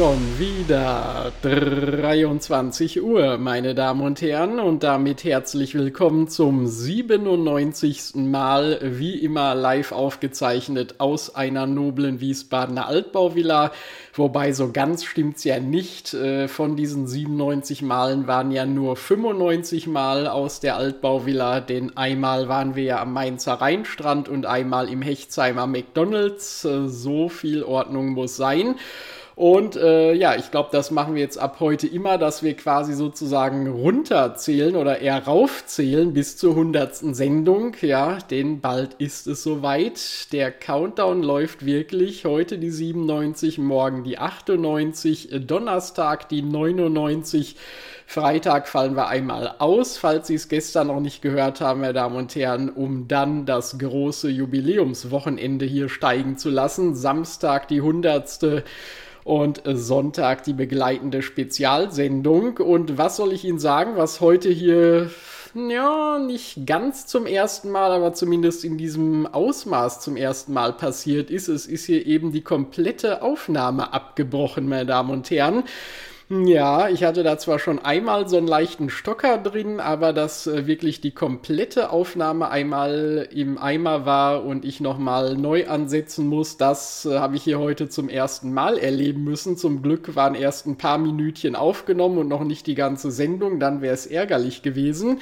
Schon wieder 23 Uhr, meine Damen und Herren, und damit herzlich willkommen zum 97. Mal, wie immer live aufgezeichnet aus einer noblen Wiesbadener Altbauvilla. Wobei so ganz stimmt's ja nicht. Äh, von diesen 97 Malen waren ja nur 95 Mal aus der Altbauvilla, denn einmal waren wir ja am Mainzer Rheinstrand und einmal im Hechtsheimer McDonalds. Äh, so viel Ordnung muss sein. Und äh, ja, ich glaube, das machen wir jetzt ab heute immer, dass wir quasi sozusagen runterzählen oder eher raufzählen bis zur hundertsten Sendung. Ja, denn bald ist es soweit. Der Countdown läuft wirklich. Heute die 97, morgen die 98, Donnerstag die 99. Freitag fallen wir einmal aus, falls Sie es gestern noch nicht gehört haben, meine Damen und Herren, um dann das große Jubiläumswochenende hier steigen zu lassen. Samstag die hundertste und Sonntag die begleitende Spezialsendung. Und was soll ich Ihnen sagen, was heute hier ja, nicht ganz zum ersten Mal, aber zumindest in diesem Ausmaß zum ersten Mal passiert ist. Es ist hier eben die komplette Aufnahme abgebrochen, meine Damen und Herren. Ja, ich hatte da zwar schon einmal so einen leichten Stocker drin, aber dass äh, wirklich die komplette Aufnahme einmal im Eimer war und ich nochmal neu ansetzen muss, das äh, habe ich hier heute zum ersten Mal erleben müssen. Zum Glück waren erst ein paar Minütchen aufgenommen und noch nicht die ganze Sendung, dann wäre es ärgerlich gewesen.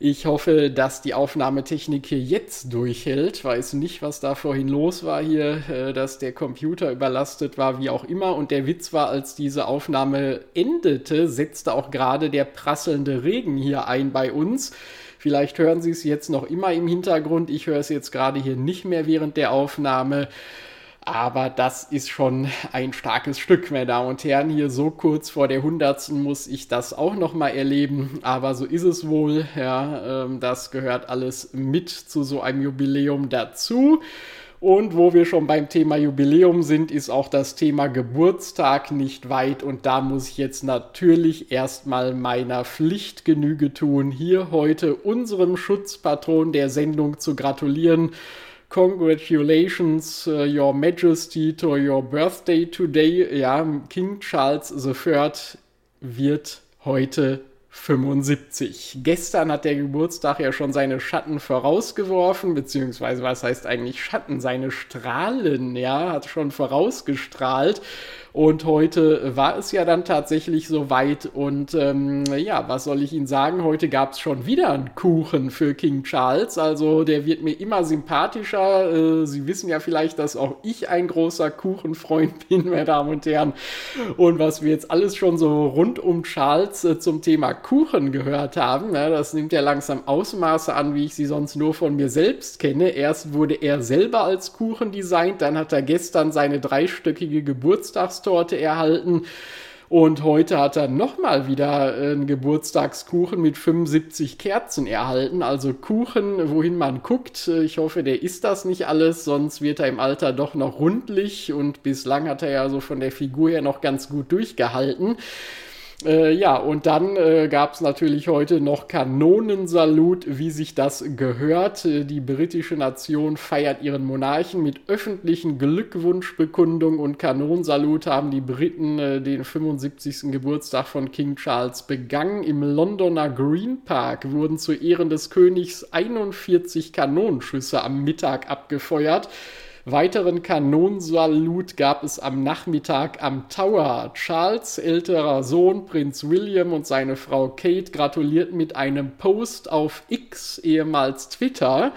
Ich hoffe, dass die Aufnahmetechnik hier jetzt durchhält. Weiß nicht, was da vorhin los war hier, äh, dass der Computer überlastet war, wie auch immer. Und der Witz war, als diese Aufnahme endete, setzte auch gerade der prasselnde Regen hier ein bei uns. Vielleicht hören Sie es jetzt noch immer im Hintergrund. Ich höre es jetzt gerade hier nicht mehr während der Aufnahme. Aber das ist schon ein starkes Stück, meine Damen und Herren. Hier so kurz vor der Hundertsten muss ich das auch noch mal erleben. Aber so ist es wohl. Ja, ähm, das gehört alles mit zu so einem Jubiläum dazu. Und wo wir schon beim Thema Jubiläum sind, ist auch das Thema Geburtstag nicht weit. Und da muss ich jetzt natürlich erstmal meiner Pflicht Genüge tun, hier heute unserem Schutzpatron der Sendung zu gratulieren Congratulations, uh, Your Majesty, to your birthday today. Ja, King Charles III wird heute 75. Gestern hat der Geburtstag ja schon seine Schatten vorausgeworfen, beziehungsweise was heißt eigentlich Schatten? Seine Strahlen, ja, hat schon vorausgestrahlt. Und heute war es ja dann tatsächlich soweit. Und ähm, ja, was soll ich Ihnen sagen? Heute gab es schon wieder einen Kuchen für King Charles. Also der wird mir immer sympathischer. Äh, Sie wissen ja vielleicht, dass auch ich ein großer Kuchenfreund bin, meine Damen und Herren. Und was wir jetzt alles schon so rund um Charles äh, zum Thema Kuchen gehört haben, ja, das nimmt ja langsam Ausmaße an, wie ich sie sonst nur von mir selbst kenne. Erst wurde er selber als Kuchen designt, dann hat er gestern seine dreistöckige Geburtstags Weihnachtstorte erhalten. Und heute hat er nochmal wieder einen Geburtstagskuchen mit 75 Kerzen erhalten. Also Kuchen, wohin man guckt. Ich hoffe, der isst das nicht alles, sonst wird er im Alter doch noch rundlich. Und bislang hat er ja so von der Figur her noch ganz gut durchgehalten. Äh, ja, und dann äh, gab es natürlich heute noch Kanonensalut, wie sich das gehört. Äh, die britische Nation feiert ihren Monarchen mit öffentlichen Glückwunschbekundungen und Kanonensalut haben die Briten äh, den 75. Geburtstag von King Charles begangen. Im Londoner Green Park wurden zu Ehren des Königs 41 Kanonenschüsse am Mittag abgefeuert. Weiteren Kanonsalut gab es am Nachmittag am Tower. Charles älterer Sohn Prinz William und seine Frau Kate gratulierten mit einem Post auf X, ehemals Twitter,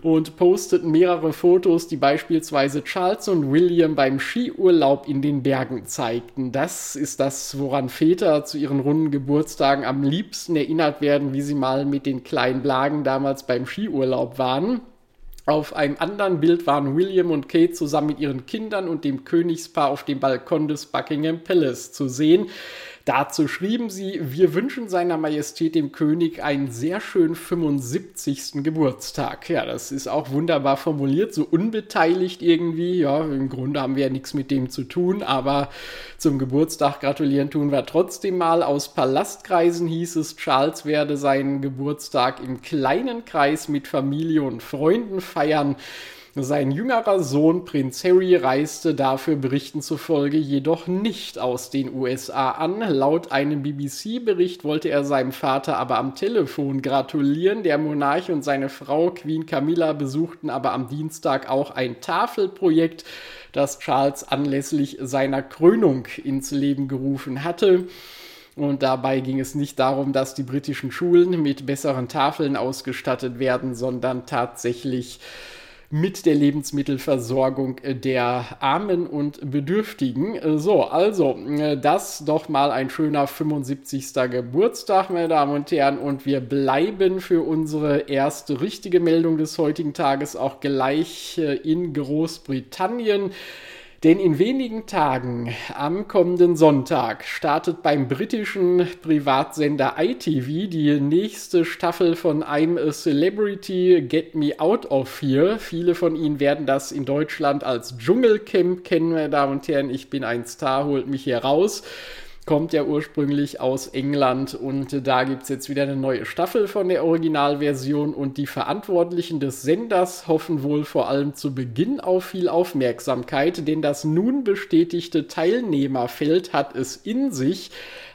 und posteten mehrere Fotos, die beispielsweise Charles und William beim Skiurlaub in den Bergen zeigten. Das ist das, woran Väter zu ihren runden Geburtstagen am liebsten erinnert werden, wie sie mal mit den kleinen Blagen damals beim Skiurlaub waren. Auf einem anderen Bild waren William und Kate zusammen mit ihren Kindern und dem Königspaar auf dem Balkon des Buckingham Palace zu sehen. Dazu schrieben sie, wir wünschen seiner Majestät dem König einen sehr schönen 75. Geburtstag. Ja, das ist auch wunderbar formuliert, so unbeteiligt irgendwie. Ja, im Grunde haben wir ja nichts mit dem zu tun, aber zum Geburtstag gratulieren tun wir trotzdem mal. Aus Palastkreisen hieß es, Charles werde seinen Geburtstag im kleinen Kreis mit Familie und Freunden feiern. Sein jüngerer Sohn Prinz Harry reiste dafür Berichten zufolge jedoch nicht aus den USA an. Laut einem BBC-Bericht wollte er seinem Vater aber am Telefon gratulieren. Der Monarch und seine Frau Queen Camilla besuchten aber am Dienstag auch ein Tafelprojekt, das Charles anlässlich seiner Krönung ins Leben gerufen hatte. Und dabei ging es nicht darum, dass die britischen Schulen mit besseren Tafeln ausgestattet werden, sondern tatsächlich mit der Lebensmittelversorgung der Armen und Bedürftigen. So, also, das doch mal ein schöner 75. Geburtstag, meine Damen und Herren. Und wir bleiben für unsere erste richtige Meldung des heutigen Tages auch gleich äh, in Großbritannien. Denn in wenigen Tagen, am kommenden Sonntag, startet beim britischen Privatsender ITV die nächste Staffel von I'm a Celebrity, Get Me Out of Here. Viele von Ihnen werden das in Deutschland als Dschungelcamp kennen, meine Damen und Herren. Ich bin ein Star, holt mich hier raus kommt ja ursprünglich aus England und da gibt es jetzt wieder eine neue Staffel von der Originalversion und die Verantwortlichen des Senders hoffen wohl vor allem zu Beginn auf viel Aufmerksamkeit, denn das nun bestätigte Teilnehmerfeld hat es in sich,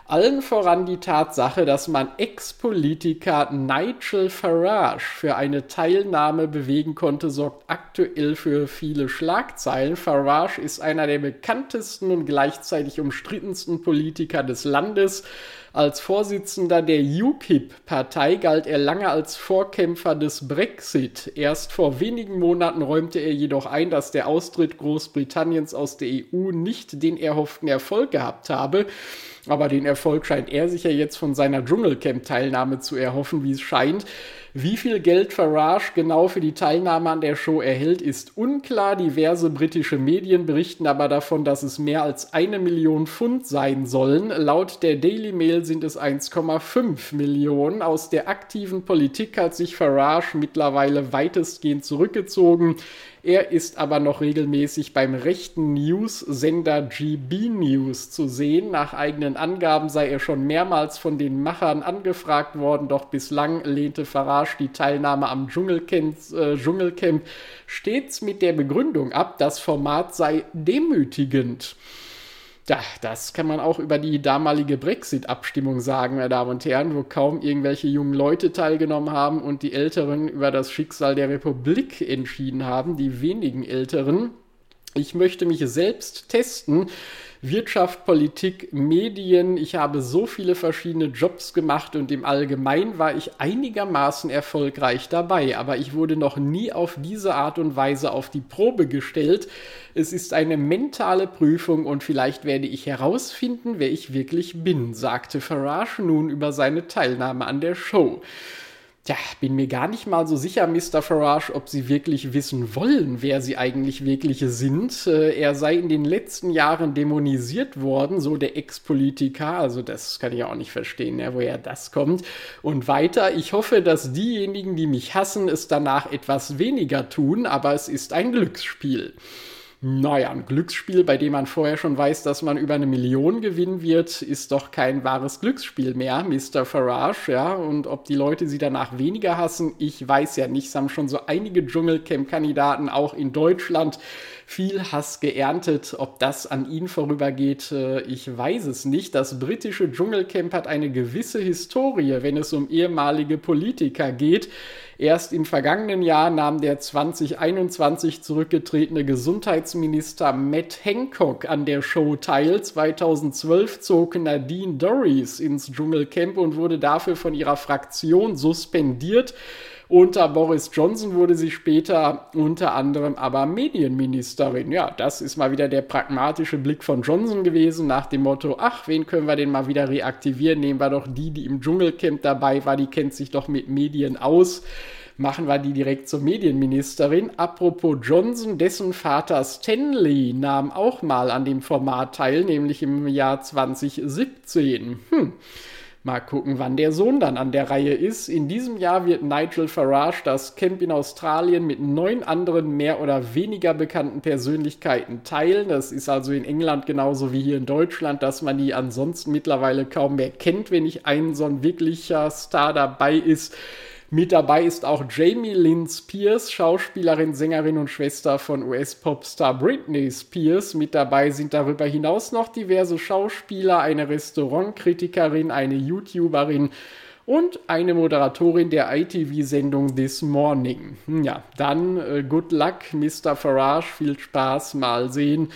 allen voran die Tatsache, dass man Ex-Politiker Nigel Farage für eine Teilnahme bewegen konnte, sorgt aktuell für viele Schlagzeilen. Farage ist einer der bekanntesten und gleichzeitig umstrittensten Politiker des Landes. Als Vorsitzender der UKIP-Partei galt er lange als Vorkämpfer des Brexit. Erst vor wenigen Monaten räumte er jedoch ein, dass der Austritt Großbritanniens aus der EU nicht den erhofften Erfolg gehabt habe. Aber den Erfolg scheint er sich ja jetzt von seiner Dschungelcamp-Teilnahme zu erhoffen, wie es scheint. Wie viel Geld Farage genau für die Teilnahme an der Show erhält, ist unklar. Diverse britische Medien berichten aber davon, dass es mehr als eine Million Pfund sein sollen. Laut der Daily Mail sind es 1,5 Millionen. Aus der aktiven Politik hat sich Farage mittlerweile weitestgehend zurückgezogen. Er ist aber noch regelmäßig beim rechten News-Sender GB News zu sehen. Nach eigenen Angaben sei er schon mehrmals von den Machern angefragt worden, doch bislang lehnte Farage die Teilnahme am Dschungelcamp, äh, Dschungelcamp stets mit der Begründung ab, das Format sei demütigend. Ja, das kann man auch über die damalige Brexit-Abstimmung sagen, meine Damen und Herren, wo kaum irgendwelche jungen Leute teilgenommen haben und die Älteren über das Schicksal der Republik entschieden haben, die wenigen Älteren. Ich möchte mich selbst testen, Wirtschaft, Politik, Medien. Ich habe so viele verschiedene Jobs gemacht und im Allgemeinen war ich einigermaßen erfolgreich dabei. Aber ich wurde noch nie auf diese Art und Weise auf die Probe gestellt. Es ist eine mentale Prüfung und vielleicht werde ich herausfinden, wer ich wirklich bin, sagte Farage nun über seine Teilnahme an der Show. Tja, bin mir gar nicht mal so sicher, Mr. Farage, ob Sie wirklich wissen wollen, wer Sie eigentlich wirklich sind. Äh, er sei in den letzten Jahren dämonisiert worden, so der Ex-Politiker. Also das kann ich auch nicht verstehen, ja, woher das kommt. Und weiter, ich hoffe, dass diejenigen, die mich hassen, es danach etwas weniger tun, aber es ist ein Glücksspiel naja, ein Glücksspiel, bei dem man vorher schon weiß, dass man über eine Million gewinnen wird, ist doch kein wahres Glücksspiel mehr, Mr. Farage, ja. Und ob die Leute sie danach weniger hassen, ich weiß ja nicht. Es haben schon so einige Dschungelcamp-Kandidaten auch in Deutschland viel Hass geerntet. Ob das an ihn vorübergeht, äh, ich weiß es nicht. Das britische Dschungelcamp hat eine gewisse Historie, wenn es um ehemalige Politiker geht. Erst im vergangenen Jahr nahm der 2021 zurückgetretene Gesundheitsminister Matt Hancock an der Show teil. 2012 zog Nadine Dorries ins Dschungelcamp und wurde dafür von ihrer Fraktion suspendiert. Unter Boris Johnson wurde sie später unter anderem aber Medienministerin. Ja, das ist mal wieder der pragmatische Blick von Johnson gewesen, nach dem Motto, ach, wen können wir denn mal wieder reaktivieren? Nehmen wir doch die, die im Dschungelcamp dabei war, die kennt sich doch mit Medien aus. machen wir die direkt zur Medienministerin. Apropos Johnson, dessen Vater Stanley nahm auch mal an dem Format teil, nämlich im Jahr 2017. Hm. Mal gucken, wann der Sohn dann an der Reihe ist. In diesem Jahr wird Nigel Farage das Camp in Australien mit neun anderen mehr oder weniger bekannten Persönlichkeiten teilen. Das ist also in England genauso wie hier in Deutschland, dass man die ansonsten mittlerweile kaum mehr kennt, wenn nicht ein so ein wirklicher Star dabei ist. Mit dabei ist auch Jamie Lynn Spears, Schauspielerin, Sängerin und Schwester von US-Popstar Britney Spears. Mit dabei sind darüber hinaus noch diverse Schauspieler, eine Restaurantkritikerin, eine YouTuberin und eine Moderatorin der ITV-Sendung This Morning. Hm, ja, dann äh, good luck, Mr. Farage, viel Spaß, mal sehen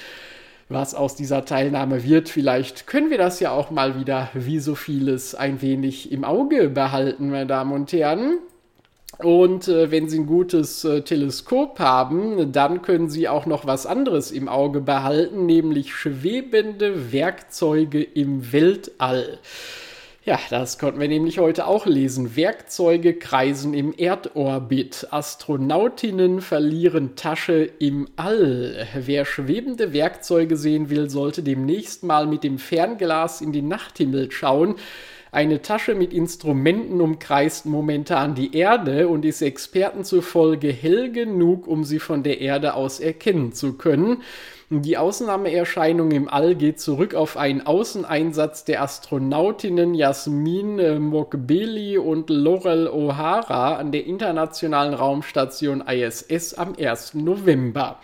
was aus dieser Teilnahme wird. Vielleicht können wir das ja auch mal wieder, wie so vieles, ein wenig im Auge behalten, meine Damen und Herren. Und äh, wenn Sie ein gutes äh, Teleskop haben, dann können Sie auch noch was anderes im Auge behalten, nämlich schwebende Werkzeuge im Weltall. Ja, das konnten wir nämlich heute auch lesen. Werkzeuge kreisen im Erdorbit. Astronautinnen verlieren Tasche im All. Wer schwebende Werkzeuge sehen will, sollte demnächst mal mit dem Fernglas in den Nachthimmel schauen. Eine Tasche mit Instrumenten umkreist momentan die Erde und ist Experten zufolge hell genug, um sie von der Erde aus erkennen zu können. Die Ausnahmeerscheinung im All geht zurück auf einen Außeneinsatz der Astronautinnen Jasmin äh, Mokbeli und Laurel O'Hara an der internationalen Raumstation ISS am 1. November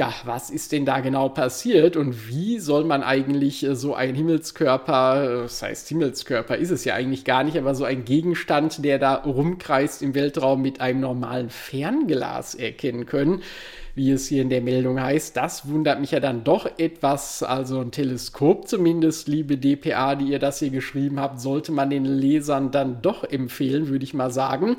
ja, was ist denn da genau passiert und wie soll man eigentlich äh, so ein Himmelskörper, äh, das heißt Himmelskörper ist es ja eigentlich gar nicht, aber so ein Gegenstand, der da rumkreist im Weltraum mit einem normalen Fernglas erkennen können? wie es hier in der Meldung heißt. Das wundert mich ja dann doch etwas. Also ein Teleskop zumindest, liebe DPA, die ihr das hier geschrieben habt, sollte man den Lesern dann doch empfehlen, würde ich mal sagen.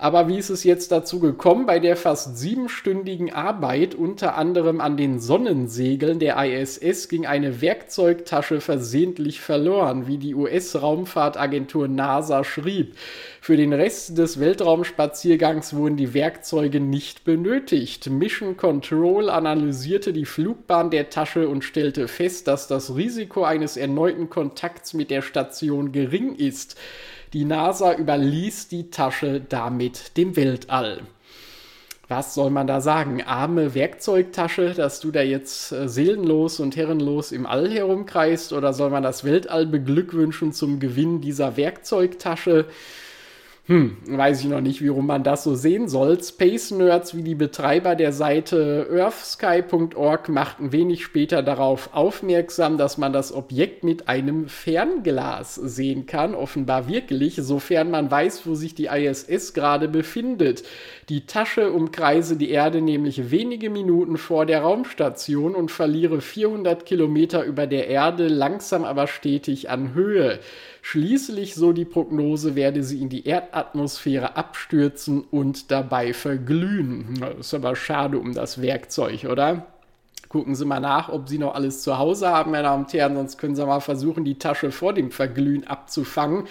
Aber wie ist es jetzt dazu gekommen? Bei der fast siebenstündigen Arbeit, unter anderem an den Sonnensegeln der ISS, ging eine Werkzeugtasche versehentlich verloren, wie die US-Raumfahrtagentur NASA schrieb. Für den Rest des Weltraumspaziergangs wurden die Werkzeuge nicht benötigt. Mission Control analysierte die Flugbahn der Tasche und stellte fest, dass das Risiko eines erneuten Kontakts mit der Station gering ist. Die NASA überließ die Tasche damit dem Weltall. Was soll man da sagen? Arme Werkzeugtasche, dass du da jetzt äh, seelenlos und herrenlos im All herumkreist? Oder soll man das Weltall beglückwünschen zum Gewinn dieser Werkzeugtasche? Hm, weiß ich noch nicht, warum man das so sehen soll. Space Nerds wie die Betreiber der Seite earthsky.org machten wenig später darauf aufmerksam, dass man das Objekt mit einem Fernglas sehen kann. Offenbar wirklich, sofern man weiß, wo sich die ISS gerade befindet. Die Tasche umkreise die Erde nämlich wenige Minuten vor der Raumstation und verliere 400 Kilometer über der Erde langsam aber stetig an Höhe. Schließlich, so die Prognose, werde sie in die Erdatmosphäre abstürzen und dabei verglühen. Das ist aber schade um das Werkzeug, oder? Gucken Sie mal nach, ob Sie noch alles zu Hause haben, meine Damen und Herren, sonst können Sie mal versuchen, die Tasche vor dem Verglühen abzufangen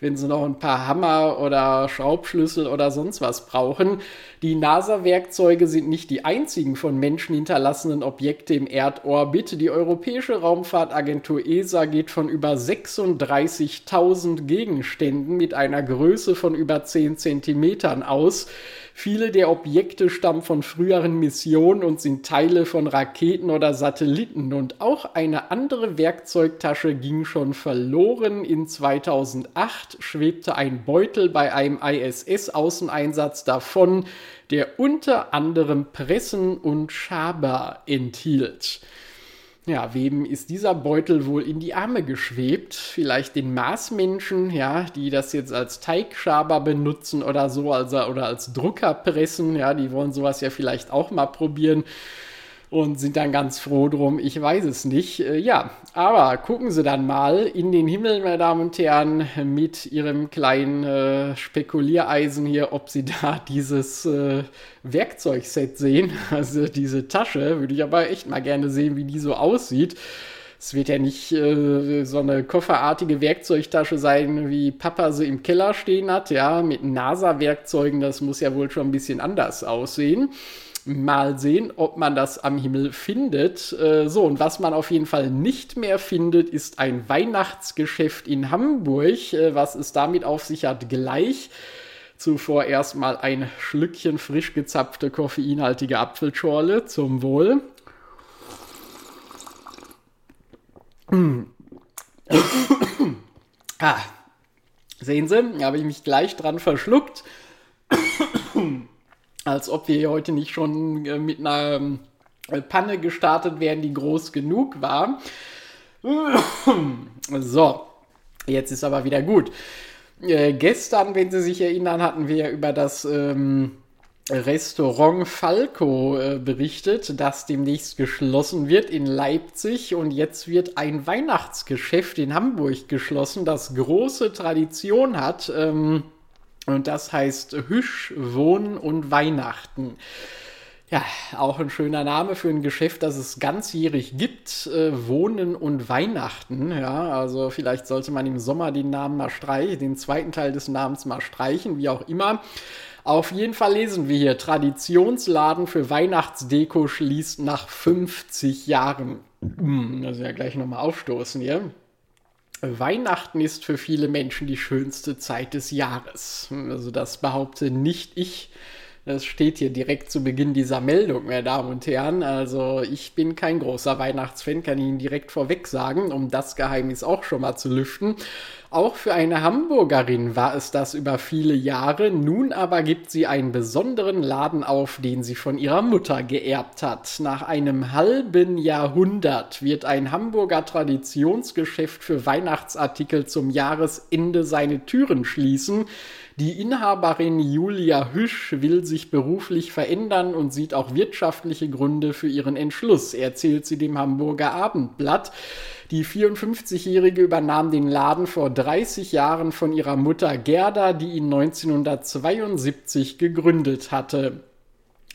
wenn sie noch ein paar Hammer oder Schraubschlüssel oder sonst was brauchen. Die NASA-Werkzeuge sind nicht die einzigen von Menschen hinterlassenen Objekte im Erdorbit. Die Europäische Raumfahrtagentur ESA geht von über 36.000 Gegenständen mit einer Größe von über 10 Zentimetern aus. Viele der Objekte stammen von früheren Missionen und sind Teile von Raketen oder Satelliten. Und auch eine andere Werkzeugtasche ging schon verloren. In 2008 schwebte ein Beutel bei einem ISS-Außeneinsatz davon, der unter anderem Pressen und Schaber enthielt. Ja, wem ist dieser Beutel wohl in die Arme geschwebt? Vielleicht den Marsmenschen, ja, die das jetzt als Teigschaber benutzen oder so, also, oder als Drucker pressen, ja, die wollen sowas ja vielleicht auch mal probieren und sind dann ganz froh drum. Ich weiß es nicht. Äh, ja, aber gucken Sie dann mal in den Himmel, meine Damen und Herren, mit Ihrem kleinen äh, Spekuliereisen hier, ob Sie da dieses äh, Werkzeugset sehen. Also diese Tasche würde ich aber echt mal gerne sehen, wie die so aussieht. es wird ja nicht äh, so eine kofferartige Werkzeugtasche sein, wie Papa sie im Keller stehen hat, ja, mit NASA-Werkzeugen, das muss ja wohl schon ein bisschen anders aussehen. Mal sehen, ob man das am Himmel findet. Äh, so, und was man auf jeden Fall nicht mehr findet, ist ein Weihnachtsgeschäft in Hamburg. Äh, was es damit auf sich hat, gleich. Zuvor erstmal ein Schlückchen frisch gezapfte koffeinhaltige Apfelschorle zum Wohl. ah, sehen Sie, habe ich mich gleich dran verschluckt. Als ob wir heute nicht schon äh, mit einer äh, Panne gestartet wären, die groß genug war. so, jetzt ist aber wieder gut. Äh, gestern, wenn Sie sich erinnern, hatten wir über das ähm, Restaurant Falco äh, berichtet, das demnächst geschlossen wird in Leipzig und jetzt wird ein Weihnachtsgeschäft in Hamburg geschlossen, das große Tradition hat ähm, und das heißt Hüsch, Wohnen und Weihnachten. Ja, auch ein schöner Name für ein Geschäft, das es ganzjährig gibt. Äh, Wohnen und Weihnachten. Ja, also vielleicht sollte man im Sommer den Namen mal streichen, den zweiten Teil des Namens mal streichen, wie auch immer. Auf jeden Fall lesen wir hier, Traditionsladen für Weihnachtsdeko schließt nach 50 Jahren. Hm, das ist ja gleich nochmal aufstoßen hier. Weihnachten ist für viele Menschen die schönste Zeit des Jahres. Also das behaupte nicht ich, das steht hier direkt zu Beginn dieser Meldung, meine Damen und Herren. Also ich bin kein großer Weihnachtsfan, kann ich Ihnen direkt vorweg sagen, um das Geheimnis auch schon mal zu lüften. Auch für eine Hamburgerin war es das über viele Jahre. Nun aber gibt sie einen besonderen Laden auf, den sie von ihrer Mutter geerbt hat. Nach einem halben Jahrhundert wird ein Hamburger Traditionsgeschäft für Weihnachtsartikel zum Jahresende seine Türen schließen. Die Inhaberin Julia Hüsch will sich beruflich verändern und sieht auch wirtschaftliche Gründe für ihren Entschluss, erzählt sie dem Hamburger Abendblatt. Die 54-Jährige übernahm den Laden vor 30 Jahren von ihrer Mutter Gerda, die ihn 1972 gegründet hatte.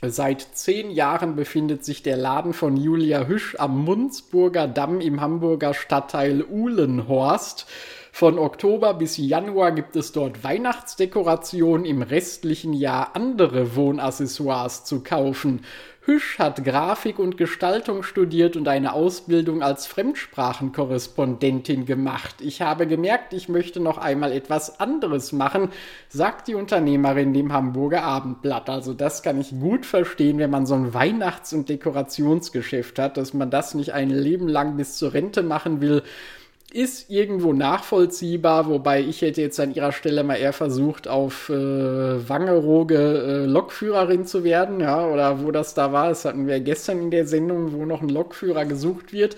Seit zehn Jahren befindet sich der Laden von Julia Hüsch am Munzburger Damm im Hamburger Stadtteil Uhlenhorst. Von Oktober bis Januar gibt es dort Weihnachtsdekorationen, im restlichen Jahr andere Wohnaccessoires zu kaufen. Hüsch hat Grafik und Gestaltung studiert und eine Ausbildung als Fremdsprachenkorrespondentin gemacht. Ich habe gemerkt, ich möchte noch einmal etwas anderes machen, sagt die Unternehmerin dem Hamburger Abendblatt. Also das kann ich gut verstehen, wenn man so ein Weihnachts- und Dekorationsgeschäft hat, dass man das nicht ein Leben lang bis zur Rente machen will ist irgendwo nachvollziehbar, wobei ich hätte jetzt an ihrer Stelle mal eher versucht, auf äh, Wangerooge äh, Lokführerin zu werden, ja, oder wo das da war. Das hatten wir gestern in der Sendung, wo noch ein Lokführer gesucht wird.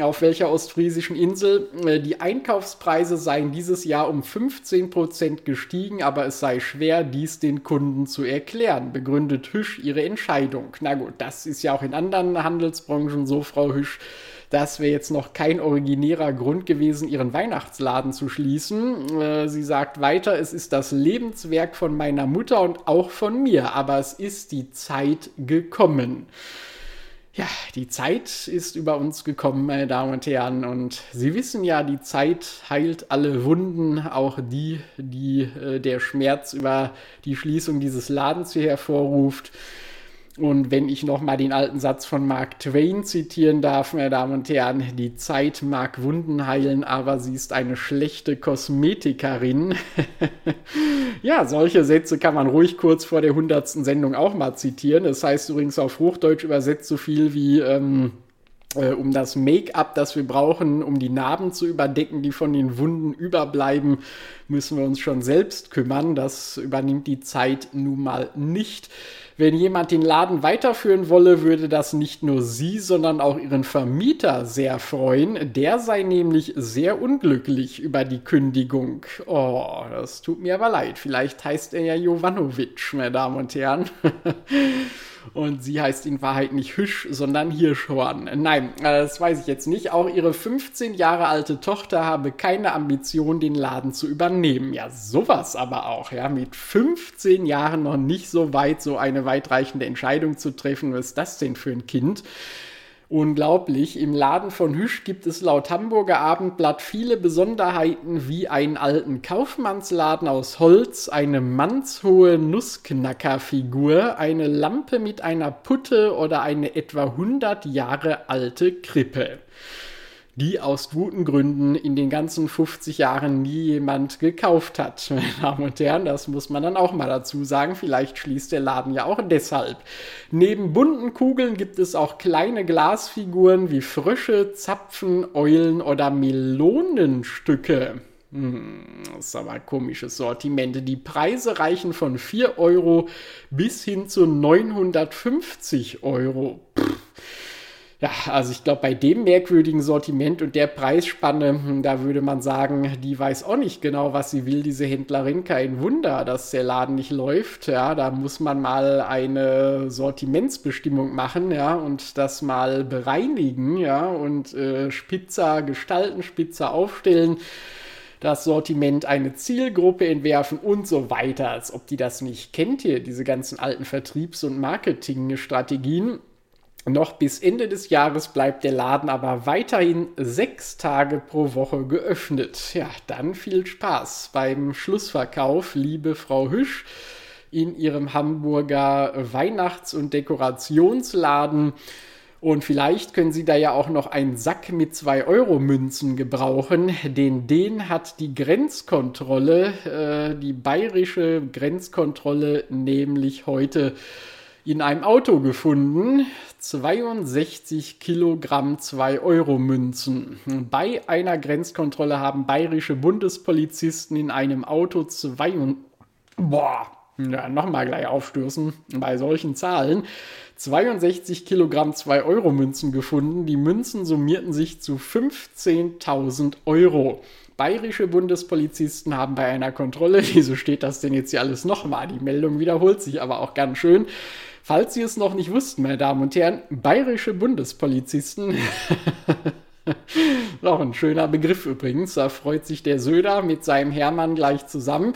Auf welcher ostfriesischen Insel? Äh, die Einkaufspreise seien dieses Jahr um 15% gestiegen, aber es sei schwer, dies den Kunden zu erklären, begründet Hüsch ihre Entscheidung. Na gut, das ist ja auch in anderen Handelsbranchen so, Frau Hüsch das wäre jetzt noch kein originärer Grund gewesen, ihren Weihnachtsladen zu schließen. Äh, sie sagt weiter, es ist das Lebenswerk von meiner Mutter und auch von mir, aber es ist die Zeit gekommen. Ja, die Zeit ist über uns gekommen, meine Damen und Herren. Und Sie wissen ja, die Zeit heilt alle Wunden, auch die, die äh, der Schmerz über die Schließung dieses Ladens hier hervorruft. Und wenn ich nochmal den alten Satz von Mark Twain zitieren darf, meine Damen und Herren, die Zeit mag Wunden heilen, aber sie ist eine schlechte Kosmetikerin. ja, solche Sätze kann man ruhig kurz vor der hundertsten Sendung auch mal zitieren. Das heißt übrigens auf Hochdeutsch übersetzt so viel wie, ähm, äh, um das Make-up, das wir brauchen, um die Narben zu überdecken, die von den Wunden überbleiben, müssen wir uns schon selbst kümmern. Das übernimmt die Zeit nun mal nicht. Wenn jemand den Laden weiterführen wolle, würde das nicht nur Sie, sondern auch Ihren Vermieter sehr freuen. Der sei nämlich sehr unglücklich über die Kündigung. Oh, das tut mir aber leid. Vielleicht heißt er ja Jovanovic, meine Damen und Herren. Und sie heißt in Wahrheit nicht Hüsch, sondern Hirschhorn. Nein, äh, das weiß ich jetzt nicht. Auch ihre 15 Jahre alte Tochter habe keine Ambition, den Laden zu übernehmen. Ja, sowas aber auch. Ja, mit 15 Jahren noch nicht so weit, so eine weitreichende Entscheidung zu treffen. Was ist das denn für ein Kind? Unglaublich. Im Laden von Hüsch gibt es laut Hamburger Abendblatt viele Besonderheiten wie einen alten Kaufmannsladen aus Holz, eine mannshohe Nussknackerfigur, eine Lampe mit einer Putte oder eine etwa 100 Jahre alte Krippe die aus guten Gründen in den ganzen 50 Jahren nie jemand gekauft hat. Meine Damen und Herren, das muss man dann auch mal dazu sagen. Vielleicht schließt der Laden ja auch deshalb. Neben bunten Kugeln gibt es auch kleine Glasfiguren wie Frösche, Zapfen, Eulen oder Melonenstücke. Hm, das ist aber ein komisches Sortiment. Die Preise reichen von 4 Euro bis hin zu 950 Euro. Pff ja, also ich glaube, bei dem merkwürdigen Sortiment und der Preisspanne, hm, da würde man sagen, die weiß auch nicht genau, was sie will, diese Händlerin. Kein Wunder, dass der Laden nicht läuft. Ja, da muss man mal eine Sortimentsbestimmung machen, ja, und das mal bereinigen, ja, und äh, spitzer gestalten, spitzer aufstellen das Sortiment eine Zielgruppe entwerfen und so weiter, als ob die das nicht kennt hier, diese ganzen alten Vertriebs- und Marketingstrategien. Noch bis Ende des Jahres bleibt der Laden aber weiterhin sechs Tage pro Woche geöffnet. Ja, dann viel Spaß beim Schlussverkauf, liebe Frau Hüsch, in ihrem Hamburger Weihnachts- und Dekorationsladen. Und vielleicht können Sie da ja auch noch einen Sack mit 2-Euro-Münzen gebrauchen, denn den hat die Grenzkontrolle, äh, die bayerische Grenzkontrolle, nämlich heute in einem Auto gefunden. 62 Kilogramm 2-Euro-Münzen. Bei einer Grenzkontrolle haben bayerische Bundespolizisten in einem Auto zwei und boah, ja, nochmal gleich aufstoßen bei solchen Zahlen. 62 Kilogramm 2-Euro-Münzen gefunden. Die Münzen summierten sich zu 15.000 Euro. Bayerische Bundespolizisten haben bei einer Kontrolle, wieso steht das denn jetzt hier alles nochmal? Die Meldung wiederholt sich aber auch ganz schön. Falls Sie es noch nicht wussten, meine Damen und Herren, bayerische Bundespolizisten Auch ein schöner Begriff übrigens. Da freut sich der Söder mit seinem Hermann gleich zusammen.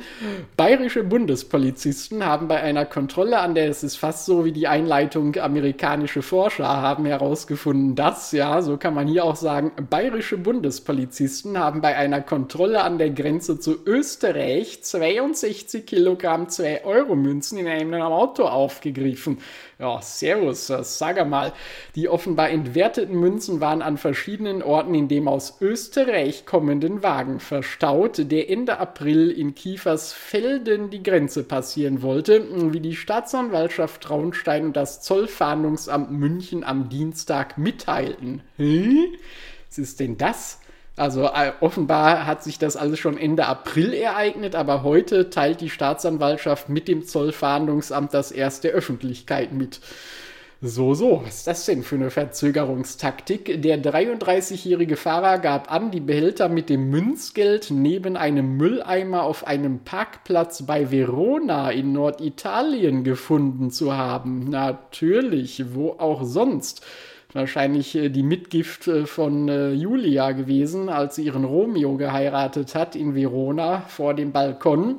Bayerische Bundespolizisten haben bei einer Kontrolle, an der es ist fast so wie die Einleitung amerikanische Forscher haben herausgefunden, dass, ja, so kann man hier auch sagen, bayerische Bundespolizisten haben bei einer Kontrolle an der Grenze zu Österreich 62 Kilogramm 2-Euro-Münzen in einem Auto aufgegriffen. Ja, servus, sag mal. Die offenbar entwerteten Münzen waren an verschiedenen Orten in dem aus Österreich kommenden Wagen verstaut, der Ende April in Kiefersfelden die Grenze passieren wollte, wie die Staatsanwaltschaft Traunstein und das Zollfahndungsamt München am Dienstag mitteilten. Hä? Was ist denn das? Also äh, offenbar hat sich das alles schon Ende April ereignet, aber heute teilt die Staatsanwaltschaft mit dem Zollfahndungsamt das erste Öffentlichkeit mit. So, so, was ist das denn für eine Verzögerungstaktik? Der 33-jährige Fahrer gab an, die Behälter mit dem Münzgeld neben einem Mülleimer auf einem Parkplatz bei Verona in Norditalien gefunden zu haben. Natürlich, wo auch sonst wahrscheinlich äh, die Mitgift äh, von äh, Julia gewesen, als sie ihren Romeo geheiratet hat in Verona vor dem Balkon.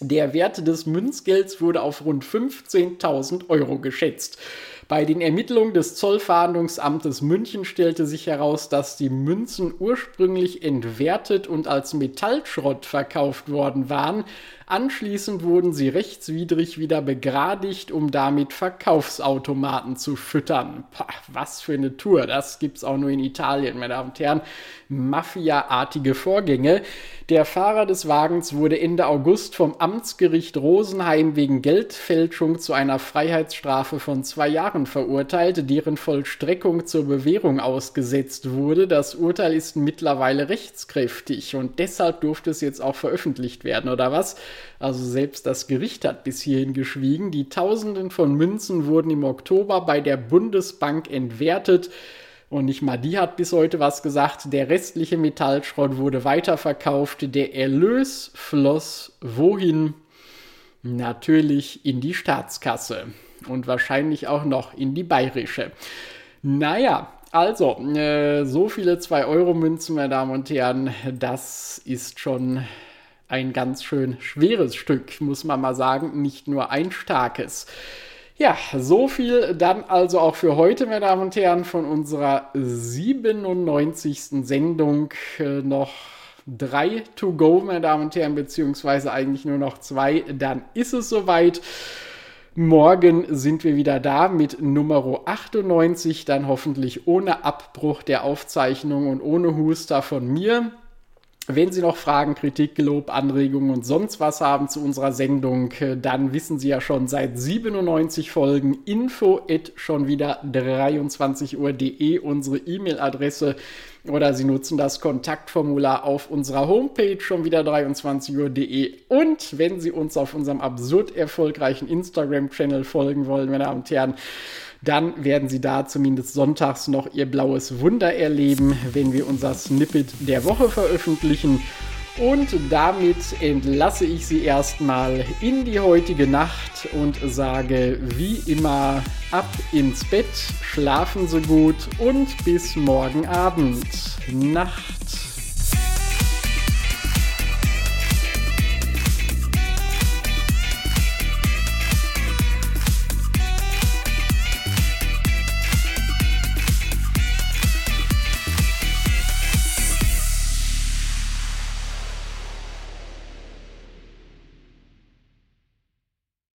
Der Wert des Münzgelds wurde auf rund 15.000 Euro geschätzt. Bei den Ermittlungen des Zollfahndungsamtes München stellte sich heraus, dass die Münzen ursprünglich entwertet und als Metallschrott verkauft worden waren. Anschließend wurden sie rechtswidrig wieder begradigt, um damit Verkaufsautomaten zu füttern. Pah, was für eine Tour, das gibt's auch nur in Italien, meine Damen und Herren. Mafia-artige Vorgänge. Der Fahrer des Wagens wurde Ende August vom Amtsgericht Rosenheim wegen Geldfälschung zu einer Freiheitsstrafe von zwei Jahren verurteilt, deren Vollstreckung zur Bewährung ausgesetzt wurde. Das Urteil ist mittlerweile rechtskräftig und deshalb durfte es jetzt auch veröffentlicht werden, oder was? Also selbst das Gericht hat bis hierhin geschwiegen. Die Tausenden von Münzen wurden im Oktober bei der Bundesbank entwertet. Und nicht mal die hat bis heute was gesagt. Der restliche Metallschrott wurde weiterverkauft. Der Erlös floss wohin? Natürlich in die Staatskasse. Und wahrscheinlich auch noch in die bayerische. Naja, also, äh, so viele 2-Euro-Münzen, meine Damen und Herren, das ist schon ein ganz schön schweres Stück, muss man mal sagen, nicht nur ein starkes. Ja, so viel dann also auch für heute, meine Damen und Herren, von unserer 97. Sendung. Äh, noch drei to go, meine Damen und Herren, beziehungsweise eigentlich nur noch zwei. Dann ist es soweit. Morgen sind wir wieder da mit Nummer 98, dann hoffentlich ohne Abbruch der Aufzeichnung und ohne Huster von mir. Wenn Sie noch Fragen, Kritik, Gelob, Anregungen und sonst was haben zu unserer Sendung, äh, dann wissen Sie ja schon seit 97 Folgen info at schon wieder 23 Uhr.de unsere E-Mail-Adresse. Oder Sie nutzen das Kontaktformular auf unserer Homepage schon wieder 23 Uhr.de und wenn Sie uns auf unserem absurd erfolgreichen Instagram-Channel folgen wollen, meine Damen und Herren, dann werden Sie da zumindest sonntags noch Ihr blaues Wunder erleben, wenn wir unser Snippet der Woche veröffentlichen. Und damit entlasse ich Sie erstmal in die heutige Nacht und sage wie immer ab ins Bett, schlafen Sie gut und bis morgen Abend. Nacht.